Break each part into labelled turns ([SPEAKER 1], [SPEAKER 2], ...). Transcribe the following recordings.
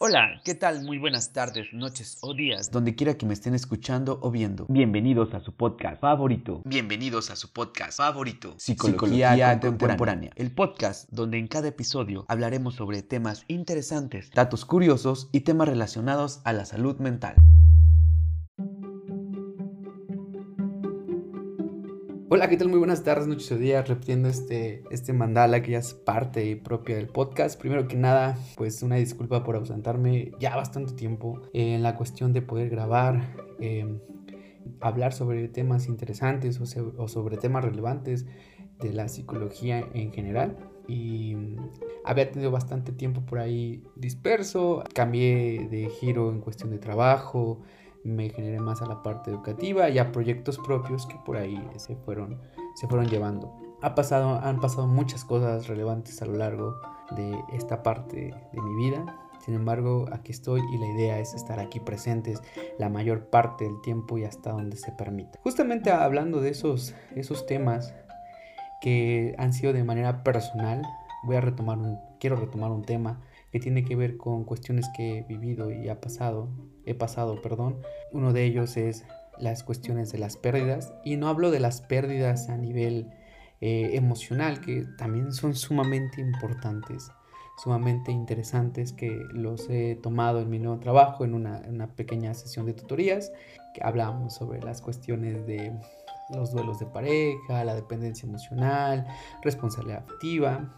[SPEAKER 1] Hola, ¿qué tal? Muy buenas tardes, noches o días, donde quiera que me estén escuchando o viendo. Bienvenidos a su podcast favorito. Bienvenidos a su podcast favorito, Psicología, contemporánea. El podcast donde en cada episodio hablaremos sobre temas interesantes, datos curiosos y temas relacionados a la salud mental.
[SPEAKER 2] Hola, ¿qué tal? Muy buenas tardes, noches o días, repitiendo este, este mandala que ya es parte propia del podcast. Primero que nada, pues una disculpa por ausentarme ya bastante tiempo en la cuestión de poder grabar, em, hablar sobre temas interesantes o, sobre temas relevantes de la psicología en general. Y había tenido bastante tiempo por ahí disperso, cambié de giro en cuestión de trabajo, me generé más a la parte educativa y a proyectos propios que por ahí se fueron, se fueron llevando. Ha pasado, han pasado muchas cosas relevantes a lo largo de esta parte de mi vida. Sin embargo, aquí estoy y la idea es estar aquí presentes la mayor parte del tiempo y hasta donde se permita. Justamente hablando de esos, esos temas que han sido de manera personal, voy a retomar un, quiero retomar un tema que tiene que ver con cuestiones que he vivido y ha pasado, he pasado, perdón. Uno de ellos es las cuestiones de las pérdidas y no hablo de las pérdidas a nivel eh, emocional que también son sumamente importantes, sumamente interesantes que los he tomado en mi nuevo trabajo en una, en una pequeña sesión de tutorías que hablamos sobre las cuestiones de los duelos de pareja, la dependencia emocional, responsabilidad afectiva,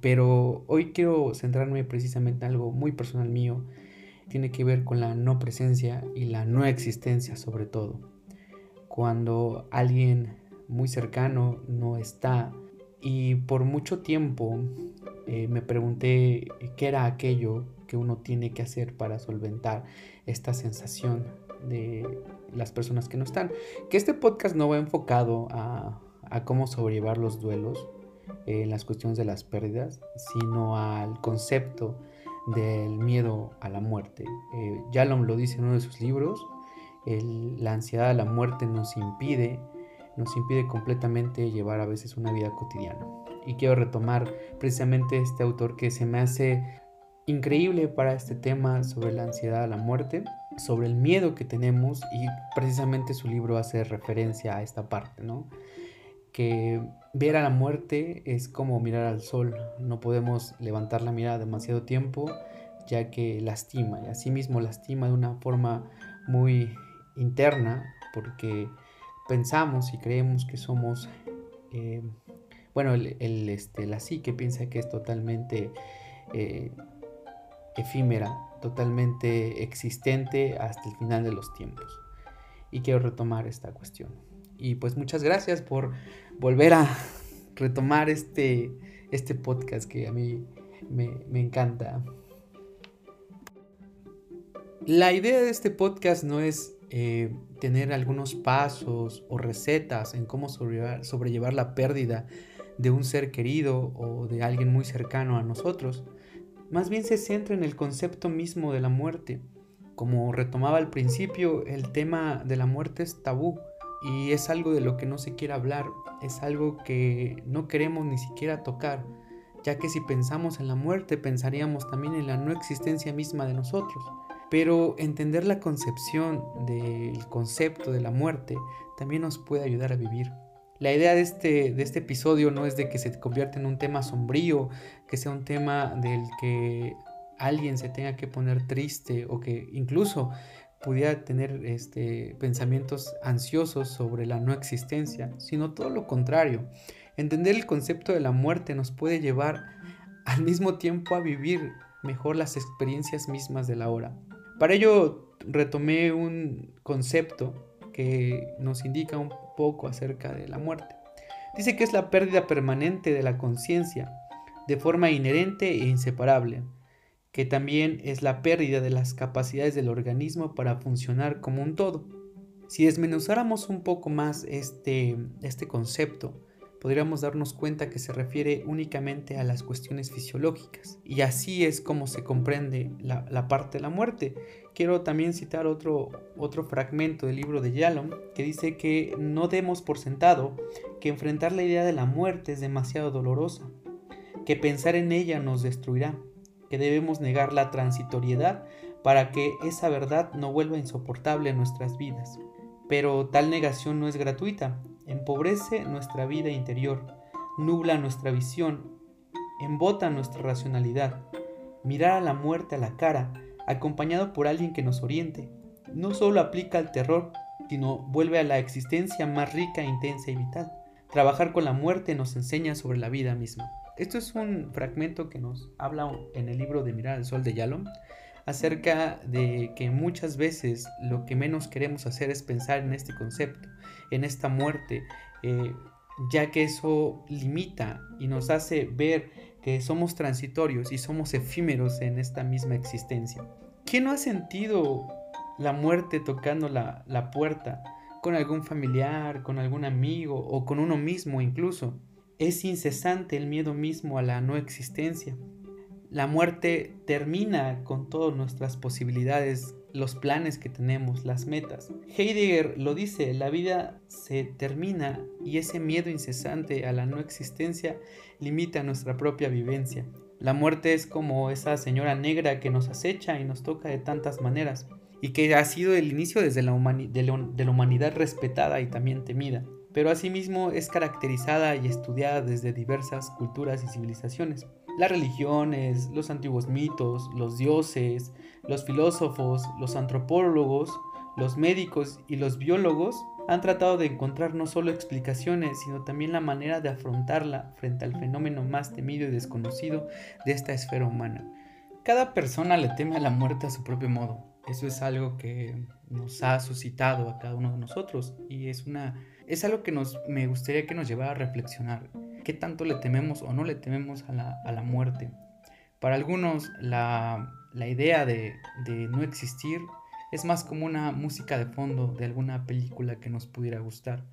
[SPEAKER 2] pero hoy quiero centrarme precisamente en algo muy personal mío. Tiene que ver con la no presencia y la no existencia sobre todo. Cuando alguien muy cercano no está y por mucho tiempo eh, me pregunté qué era aquello que uno tiene que hacer para solventar esta sensación de las personas que no están. Que este podcast no va enfocado a, a cómo sobrellevar los duelos, en las cuestiones de las pérdidas, sino al concepto del miedo a la muerte. Eh, Yalom lo dice en uno de sus libros, la ansiedad a la muerte nos impide, nos impide completamente llevar a veces una vida cotidiana. Y quiero retomar precisamente este autor que se me hace increíble para este tema sobre la ansiedad a la muerte, sobre el miedo que tenemos y precisamente su libro hace referencia a esta parte, ¿no? Que ver a la muerte es como mirar al sol, no podemos levantar la mirada demasiado tiempo ya que lastima y asimismo lastima de una forma muy interna porque pensamos y creemos que somos, eh, bueno, el, este, la psique piensa que es totalmente eh, efímera, totalmente existente hasta el final de los tiempos. Y quiero retomar esta cuestión. Y pues muchas gracias por volver a retomar este, este podcast que a mí me, encanta. La idea de este podcast no es eh, tener algunos pasos o recetas en cómo sobrellevar, sobrellevar, la pérdida de un ser querido o de alguien muy cercano a nosotros. Más bien se centra en el concepto mismo de la muerte. Como retomaba al principio, el tema de la muerte es tabú y es algo de lo que no se quiere hablar, es algo que no queremos ni siquiera tocar, ya que si pensamos en la muerte pensaríamos también en la no existencia misma de nosotros. Pero entender la concepción del concepto de la muerte también nos puede ayudar a vivir. La idea de este, de este episodio no es de que se convierta en un tema sombrío, que sea un tema del que alguien se tenga que poner triste o que incluso pudiera tener este, pensamientos ansiosos sobre la no existencia, sino todo lo contrario. Entender el concepto de la muerte nos puede llevar al mismo tiempo a vivir mejor las experiencias mismas de la hora. Para ello retomé un concepto que nos indica un poco acerca de la muerte. Dice que es la pérdida permanente de la conciencia, de forma inherente e inseparable que también es la pérdida de las capacidades del organismo para funcionar como un todo. Si desmenuzáramos un poco más este, este concepto, podríamos darnos cuenta que se refiere únicamente a las cuestiones fisiológicas. Y así es como se comprende la, parte de la muerte. Quiero también citar otro, otro fragmento del libro de Yalom que dice que no demos por sentado que enfrentar la idea de la muerte es demasiado dolorosa, que pensar en ella nos destruirá que debemos negar la transitoriedad para que esa verdad no vuelva insoportable en nuestras vidas. Pero tal negación no es gratuita, empobrece nuestra vida interior, nubla nuestra visión, embota nuestra racionalidad. Mirar a la muerte a la cara, acompañado por alguien que nos oriente, no solo aplica al terror, sino vuelve a la existencia más rica, intensa y vital. Trabajar con la muerte nos enseña sobre la vida misma. Esto es un fragmento que nos habla en el libro de Mirar al Sol de Yalom acerca de que muchas veces lo que menos queremos hacer es pensar en este concepto, en esta muerte, eh, ya que eso limita y nos hace ver que somos transitorios y somos efímeros en esta misma existencia. ¿Quién no ha sentido la muerte tocando la, la puerta con algún familiar, con algún amigo o con uno mismo incluso? Es incesante el miedo mismo a la no existencia. La muerte termina con todas nuestras posibilidades, los planes que tenemos, las metas. Heidegger lo dice, la vida se termina y ese miedo incesante a la no existencia limita nuestra propia vivencia. La muerte es como esa señora negra que nos acecha y nos toca de tantas maneras y que ha sido el inicio desde la, de la humanidad respetada y también temida pero asimismo es caracterizada y estudiada desde diversas culturas y civilizaciones. Las religiones, los antiguos mitos, los dioses, los filósofos, los antropólogos, los médicos y los biólogos han tratado de encontrar no solo explicaciones, sino también la manera de afrontarla frente al fenómeno más temido y desconocido de esta esfera humana. Cada persona le teme a la muerte a su propio modo. Eso es algo que nos ha suscitado a cada uno de nosotros y es una es algo que nos, me gustaría que nos llevara a reflexionar. ¿Qué tanto le tememos o no le tememos a la, muerte? Para algunos la, idea de, de no existir es más como una música de fondo de alguna película que nos pudiera gustar.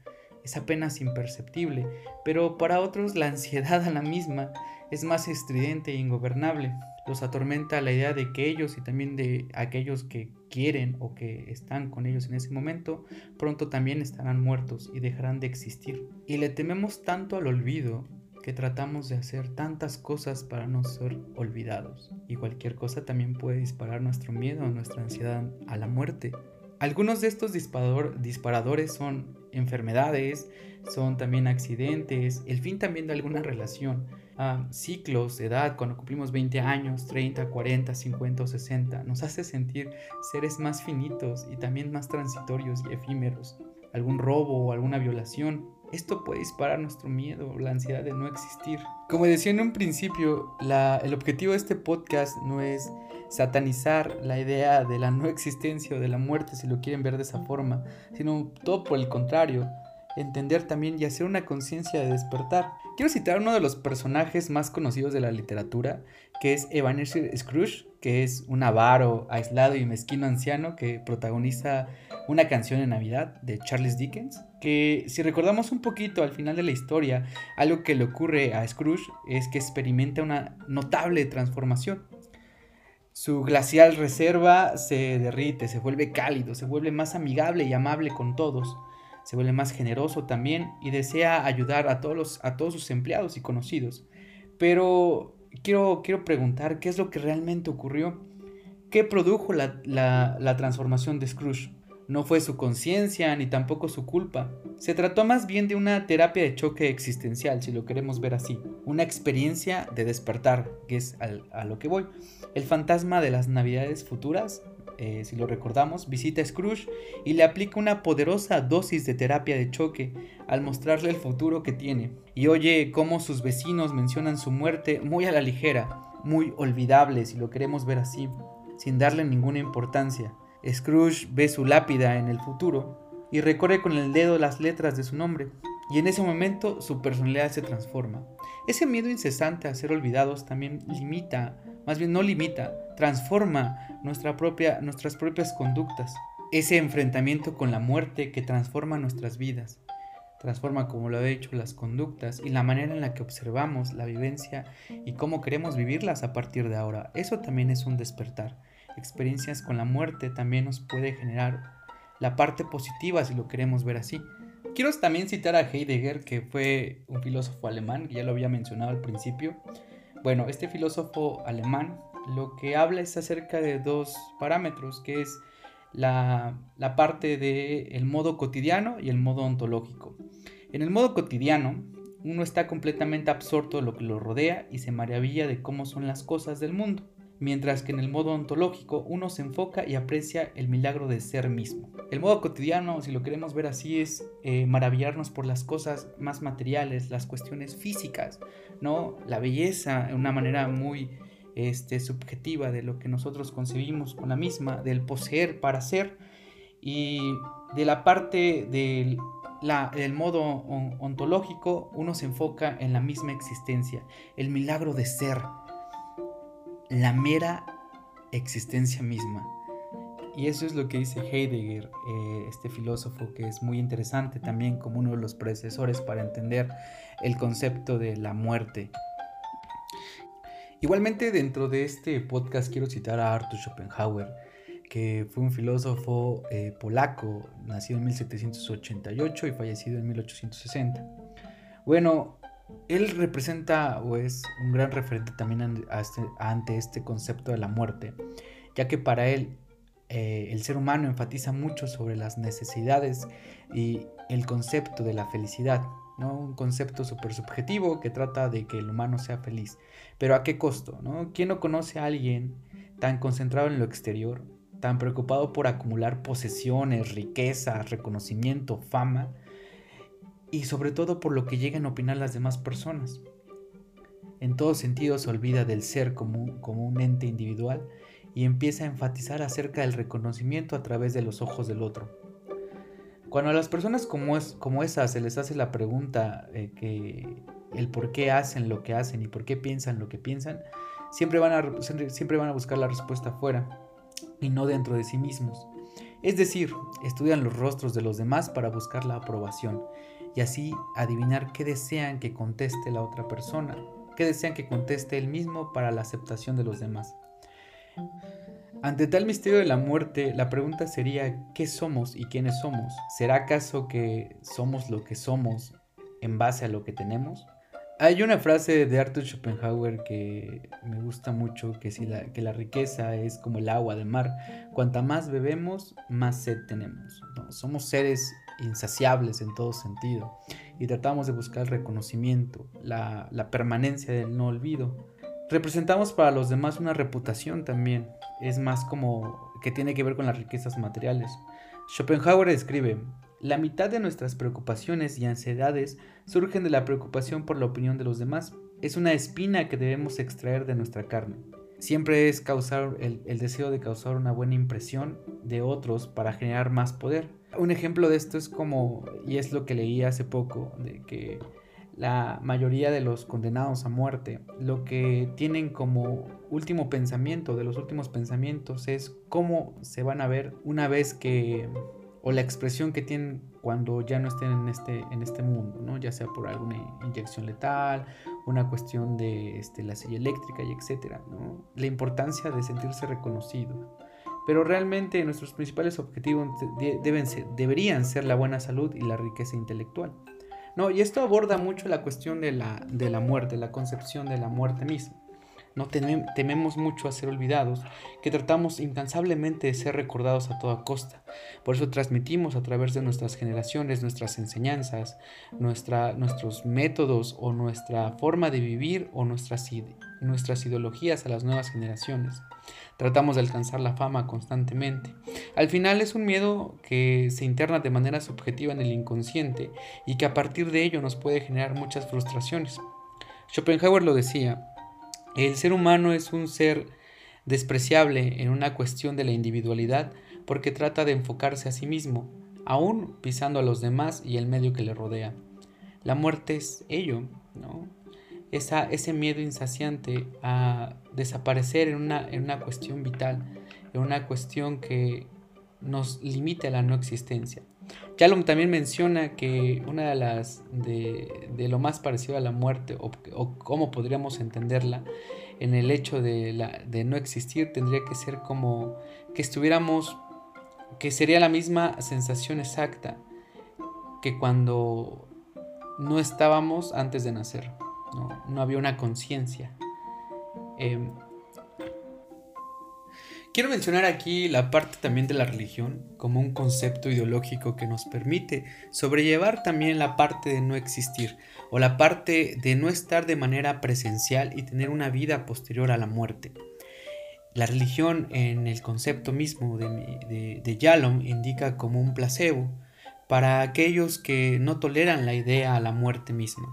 [SPEAKER 2] Es apenas imperceptible, pero para otros la ansiedad a la misma es más estridente e ingobernable los atormenta la idea de que ellos y también de aquellos que quieren o que están con ellos en ese momento, pronto también estarán muertos y dejarán de existir. Y le tememos tanto al olvido que tratamos de hacer tantas cosas para no ser olvidados. Y cualquier cosa también puede disparar nuestro miedo, nuestra ansiedad a la muerte. Algunos de estos disparadores son enfermedades, son también accidentes, el fin también de alguna relación ciclos de edad, cuando cumplimos 20 años, 30, 40, 50 o 60, nos hace sentir seres más finitos y también más transitorios y efímeros. Algún robo o alguna violación, esto puede disparar nuestro miedo, la ansiedad de no existir. Como decía en un principio, el objetivo de este podcast no es satanizar la idea de la no existencia o de la muerte, si lo quieren ver de esa forma, sino todo por el contrario, entender también y hacer una conciencia de despertar. Quiero citar uno de los personajes más conocidos de la literatura, que es Ebenezer Scrooge, que es un avaro, aislado y mezquino anciano que protagoniza una canción de Navidad de Charles Dickens, que si recordamos un poquito al final de la historia, algo que le ocurre a Scrooge es que experimenta una notable transformación. Su glacial reserva se derrite, se vuelve cálido, se vuelve más amigable y amable con todos se vuelve más generoso también y desea ayudar a todos, los, a todos sus empleados y conocidos. Pero quiero, quiero preguntar qué es lo que realmente ocurrió. ¿Qué produjo la, la transformación de Scrooge? No fue su conciencia ni tampoco su culpa. Se trató más bien de una terapia de choque existencial, si lo queremos ver así. Una experiencia de despertar, que es a lo que voy. El fantasma de las navidades futuras eh, si lo recordamos, visita a Scrooge y le aplica una poderosa dosis de terapia de choque al mostrarle el futuro que tiene. Y oye cómo sus vecinos mencionan su muerte muy a la ligera, muy olvidable si lo queremos ver así, sin darle ninguna importancia. Scrooge ve su lápida en el futuro y recorre con el dedo las letras de su nombre, y en ese momento su personalidad se transforma. Ese miedo incesante a ser olvidados también limita más bien no limita, transforma nuestra propia, nuestras propias conductas. Ese enfrentamiento con la muerte que transforma nuestras vidas. Transforma, como lo he dicho, las conductas y la manera en la que observamos la vivencia y cómo queremos vivirlas a partir de ahora. Eso también es un despertar. Experiencias con la muerte también nos puede generar la parte positiva si lo queremos ver así. Quiero también citar a Heidegger, que fue un filósofo alemán, ya lo había mencionado al principio, bueno, este filósofo alemán lo que habla es acerca de dos parámetros, que es la, parte del modo cotidiano y el modo ontológico. En el modo cotidiano, uno está completamente absorto de lo que lo rodea y se maravilla de cómo son las cosas del mundo, mientras que en el modo ontológico uno se enfoca y aprecia el milagro de ser mismo. El modo cotidiano, si lo queremos ver así, es eh, maravillarnos por las cosas más materiales, las cuestiones físicas, ¿no? La belleza de una manera muy este, subjetiva de lo que nosotros concebimos con la misma, del poseer para ser y de la parte del, del modo ontológico uno se enfoca en la misma existencia, el milagro de ser, la mera existencia misma. Y eso es lo que dice Heidegger, eh, este filósofo que es muy interesante también como uno de los predecesores para entender el concepto de la muerte Igualmente dentro de este podcast quiero citar a Arthur Schopenhauer, que fue un filósofo eh, polaco, nacido en 1788 y fallecido en 1860. Bueno, él representa o es un gran referente también este, ante este concepto de la muerte, ya que para él eh, el ser humano enfatiza mucho sobre las necesidades y el concepto de la felicidad. Un concepto súper subjetivo que trata de que el humano sea feliz. Pero ¿a qué costo? ¿no? ¿Quién no conoce a alguien tan concentrado en lo exterior, tan preocupado por acumular posesiones, riquezas, reconocimiento, fama, y sobre todo por lo que llegan a opinar las demás personas? En todo sentido se olvida del ser como, un ente individual y empieza a enfatizar acerca del reconocimiento a través de los ojos del otro. Cuando a las personas como, es, como esas se les hace la pregunta eh, que el por qué hacen lo que hacen y por qué piensan lo que piensan, siempre van a, siempre van a buscar la respuesta afuera y no dentro de sí mismos. Es decir, estudian los rostros de los demás para buscar la aprobación y así adivinar qué desean que conteste la otra persona, qué desean que conteste él mismo para la aceptación de los demás. Ante tal misterio de la muerte, la pregunta sería ¿qué somos y quiénes somos? ¿Será acaso que somos lo que somos en base a lo que tenemos? Hay una frase de Arthur Schopenhauer que me gusta mucho, que, si la, que la riqueza es como el agua del mar. Cuanta más bebemos, más sed tenemos. Somos seres insaciables en todo sentido y tratamos de buscar el reconocimiento, la, permanencia del no olvido. Representamos para los demás una reputación también, es más como que tiene que ver con las riquezas materiales. Schopenhauer escribe, la mitad de nuestras preocupaciones y ansiedades surgen de la preocupación por la opinión de los demás. Es una espina que debemos extraer de nuestra carne. Siempre es causar el deseo de causar una buena impresión de otros para generar más poder. Un ejemplo de esto es como, y es lo que leí hace poco, de que la mayoría de los condenados a muerte lo que tienen como último pensamiento, de los últimos pensamientos, es cómo se van a ver una vez que, o la expresión que tienen cuando ya no estén en este, en este mundo, ¿no? ya sea por alguna inyección letal, una cuestión de este, la silla eléctrica y etcétera, ¿no? la importancia de sentirse reconocido. Pero realmente nuestros principales objetivos deben ser, deberían ser la buena salud y la riqueza intelectual. No, y esto aborda mucho la cuestión de la, de la muerte, la concepción de la muerte misma. No tememos mucho a ser olvidados, que tratamos incansablemente de ser recordados a toda costa. Por eso transmitimos a través de nuestras generaciones nuestras enseñanzas, nuestra, nuestros métodos o nuestra forma de vivir o nuestras, nuestras ideologías a las nuevas generaciones. Tratamos de alcanzar la fama constantemente. Al final es un miedo que se interna de manera subjetiva en el inconsciente y que a partir de ello nos puede generar muchas frustraciones. Schopenhauer lo decía, el ser humano es un ser despreciable en una cuestión de la individualidad porque trata de enfocarse a sí mismo, aún pisando a los demás y el medio que le rodea. La muerte es ello, ¿no? Esa, ese miedo insaciante a desaparecer en una, en una cuestión vital, en una cuestión que nos limite a la no existencia. Callum también menciona que una de las de, lo más parecido a la muerte o, o, cómo podríamos entenderla en el hecho de, la, de no existir tendría que ser como que estuviéramos que sería la misma sensación exacta que cuando no estábamos antes de nacer no, no había una conciencia. Em, Quiero mencionar aquí la parte también de la religión como un concepto ideológico que nos permite sobrellevar también la parte de no existir o la parte de no estar de manera presencial y tener una vida posterior a la muerte. La religión en el concepto mismo de, de, Yalom indica como un placebo para aquellos que no toleran la idea a la muerte misma.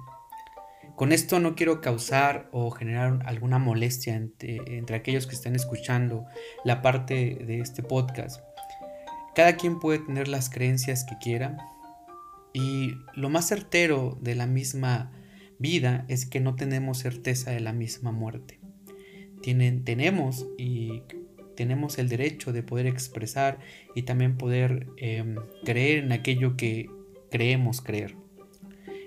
[SPEAKER 2] Con esto no quiero causar o generar alguna molestia entre, aquellos que están escuchando la parte de este podcast. Cada quien puede tener las creencias que quiera y lo más certero de la misma vida es que no tenemos certeza de la misma muerte. Tienen, tenemos y tenemos el derecho de poder expresar y también poder em, creer en aquello que creemos creer.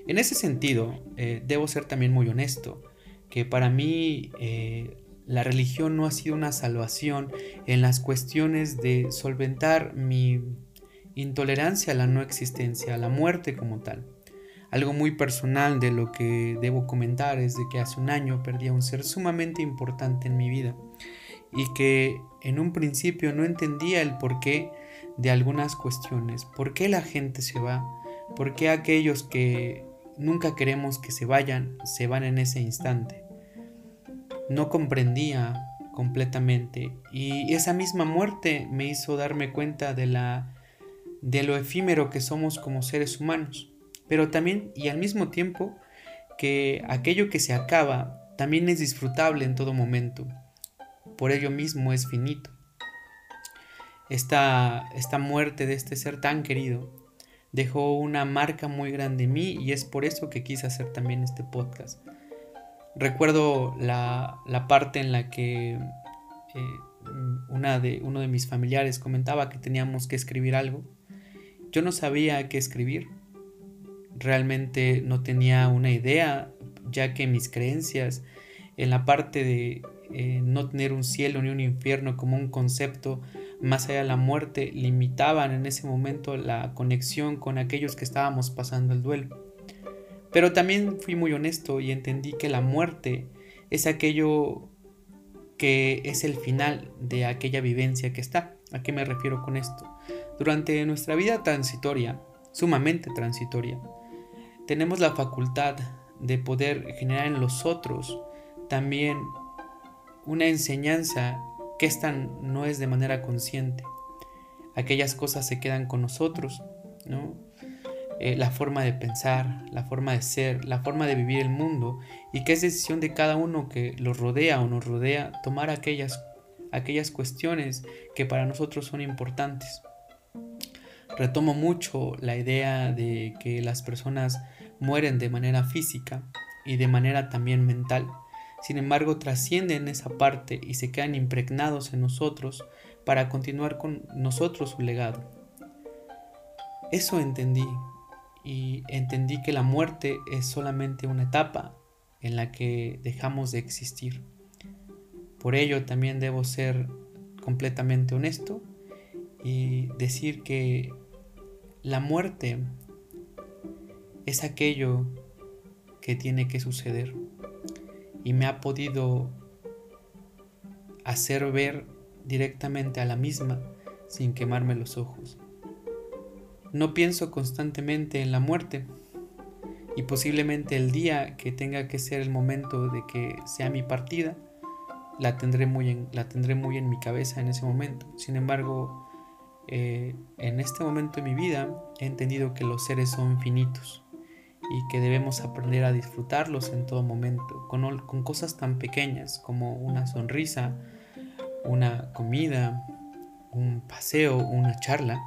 [SPEAKER 2] En ese sentido, eh, debo ser también muy honesto, que para mí eh, la religión no ha sido una salvación en las cuestiones de solventar mi intolerancia a la no existencia, a la muerte como tal. Algo muy personal de lo que debo comentar es de que hace un año perdí a un ser sumamente importante en mi vida y que en un principio no entendía el porqué de algunas cuestiones, por qué la gente se va, por qué aquellos que nunca queremos que se vayan, se van en ese instante. No comprendía completamente y esa misma muerte me hizo darme cuenta de la de lo efímero que somos como seres humanos, pero también y al mismo tiempo que aquello que se acaba también es disfrutable en todo momento. Por ello mismo es finito. Esta, esta muerte de este ser tan querido dejó una marca muy grande en mí y es por eso que quise hacer también este podcast. Recuerdo la, parte en la que eh, una de, uno de mis familiares comentaba que teníamos que escribir algo. Yo no sabía qué escribir. Realmente no tenía una idea, ya que mis creencias en la parte de eh, no tener un cielo ni un infierno como un concepto más allá de la muerte limitaban en ese momento la conexión con aquellos que estábamos pasando el duelo. Pero también fui muy honesto y entendí que la muerte es aquello que es el final de aquella vivencia que está. ¿A qué me refiero con esto? Durante nuestra vida transitoria, sumamente transitoria, tenemos la facultad de poder generar en los otros también una enseñanza que esta no es de manera consciente. Aquellas cosas se quedan con nosotros, ¿no? Eh, la forma de pensar, la forma de ser, la forma de vivir el mundo y que es decisión de cada uno que los rodea o nos rodea tomar aquellas, aquellas cuestiones que para nosotros son importantes. Retomo mucho la idea de que las personas mueren de manera física y de manera también mental sin embargo trascienden esa parte y se quedan impregnados en nosotros para continuar con nosotros su legado. Eso entendí y entendí que la muerte es solamente una etapa en la que dejamos de existir. Por ello también debo ser completamente honesto y decir que la muerte es aquello que tiene que suceder y me ha podido hacer ver directamente a la misma sin quemarme los ojos. No pienso constantemente en la muerte y posiblemente el día que tenga que ser el momento de que sea mi partida, la tendré muy en, la tendré muy en mi cabeza en ese momento. Sin embargo, eh, en este momento de mi vida he entendido que los seres son finitos y que debemos aprender a disfrutarlos en todo momento, con, cosas tan pequeñas como una sonrisa, una comida, un paseo, una charla,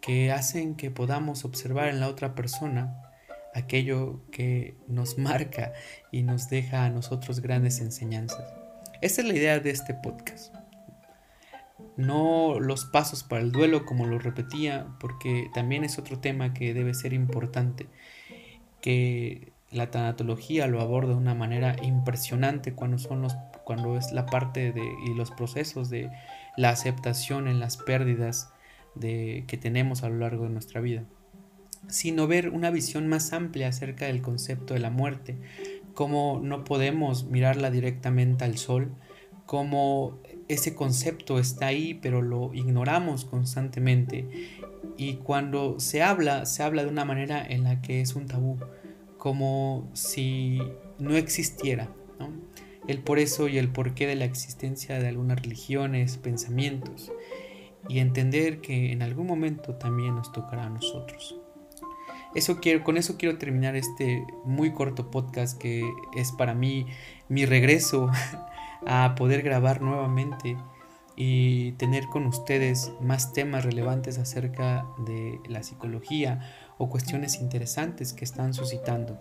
[SPEAKER 2] que hacen que podamos observar en la otra persona aquello que nos marca y nos deja a nosotros grandes enseñanzas. Esa es la idea de este podcast. No los pasos para el duelo como lo repetía, porque también es otro tema que debe ser importante que la tanatología lo aborda de una manera impresionante cuando son los cuando es la parte de y los procesos de la aceptación en las pérdidas de, que tenemos a lo largo de nuestra vida, sino ver una visión más amplia acerca del concepto de la muerte, cómo no podemos mirarla directamente al sol, cómo ese concepto está ahí, pero lo ignoramos constantemente. Y cuando se habla, se habla de una manera en la que es un tabú, como si no existiera. El por eso y el porqué de la existencia de algunas religiones, pensamientos, y entender que en algún momento también nos tocará a nosotros. Eso quiero, con eso quiero terminar este muy corto podcast que es para mí mi regreso a poder grabar nuevamente y tener con ustedes más temas relevantes acerca de la psicología o cuestiones interesantes que están suscitando.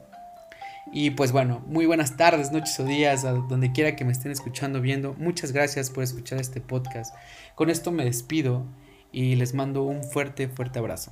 [SPEAKER 2] Y pues bueno, muy buenas tardes, noches o días, a donde quiera que me estén escuchando, viendo. Muchas gracias por escuchar este podcast. Con esto me despido y les mando un fuerte, fuerte abrazo.